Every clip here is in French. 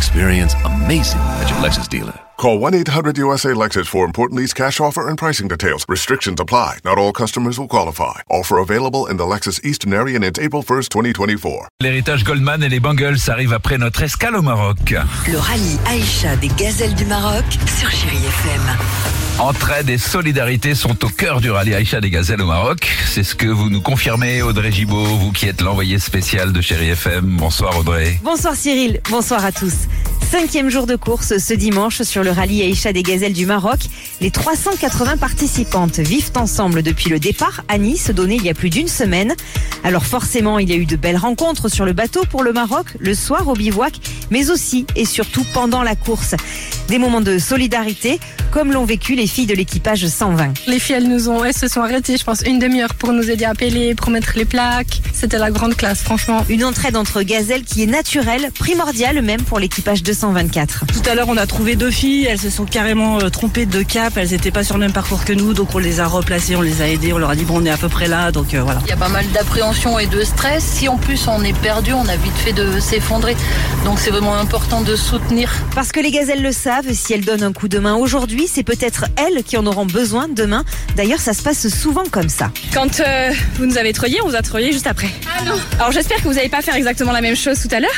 Experience amazing at your Lexus dealer. Call 1-800-USA-LEXUS for important lease cash offer and pricing details. Restrictions apply. Not all customers will qualify. Offer available in the Lexus Eastern area and it's April 1st, 2024. L'héritage Goldman et les Bengals arrivent après notre escale au Maroc. Le rallye Aïcha des gazelles du Maroc sur Chéri FM. Entraide et solidarité sont au cœur du rallye Aïcha des Gazelles au Maroc. C'est ce que vous nous confirmez, Audrey Gibaud, vous qui êtes l'envoyé spécial de Chéri FM. Bonsoir Audrey. Bonsoir Cyril, bonsoir à tous. Cinquième jour de course ce dimanche sur le rallye Aïcha des Gazelles du Maroc. Les 380 participantes vivent ensemble depuis le départ à Nice, donné il y a plus d'une semaine. Alors forcément, il y a eu de belles rencontres sur le bateau pour le Maroc, le soir au bivouac, mais aussi et surtout pendant la course. Des moments de solidarité, comme l'ont vécu les filles de l'équipage 120. Les filles, elles nous ont, elles se sont arrêtées, je pense, une demi-heure pour nous aider à peler, pour mettre les plaques. C'était la grande classe, franchement. Une entraide entre gazelles qui est naturelle, primordiale même pour l'équipage 224. Tout à l'heure, on a trouvé deux filles, elles se sont carrément euh, trompées de cap, elles n'étaient pas sur le même parcours que nous, donc on les a replacées, on les a aidées, on leur a dit bon, on est à peu près là, donc euh, voilà. Il y a pas mal d'appréhension et de stress. Si en plus on est perdu, on a vite fait de s'effondrer. Donc c'est vraiment important de soutenir. Parce que les gazelles le savent, si elles donnent un coup de main aujourd'hui, c'est peut-être elles qui en auront besoin demain. D'ailleurs, ça se passe souvent comme ça. Quand euh, vous nous avez treuillé, on vous a treuillé juste après. Ah non. Alors j'espère que vous n'allez pas faire exactement la même chose tout à l'heure.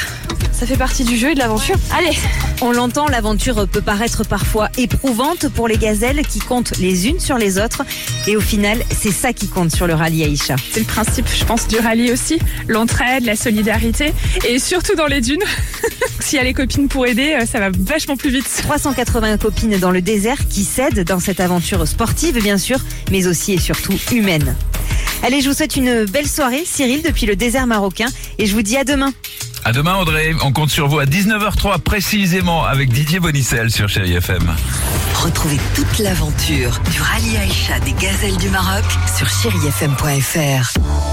Ça fait partie du jeu et de l'aventure. Allez On l'entend, l'aventure peut paraître parfois éprouvante pour les gazelles qui comptent les unes sur les autres. Et au final, c'est ça qui compte sur le rallye Aïcha. C'est le principe, je pense, du rallye aussi. L'entraide, la solidarité. Et surtout dans les dunes. S'il y a les copines pour aider, euh, ça va vachement plus vite. 380 copines dans le désert qui s'aident dans cette aventure sportive, bien sûr, mais aussi et surtout humaine. Allez, je vous souhaite une belle soirée, Cyril, depuis le désert marocain, et je vous dis à demain. À demain Audrey, on compte sur vous à 19h03 précisément avec Didier Bonicel sur Chéri FM. Retrouvez toute l'aventure du rallye Aïcha des gazelles du Maroc sur chérifm.fr.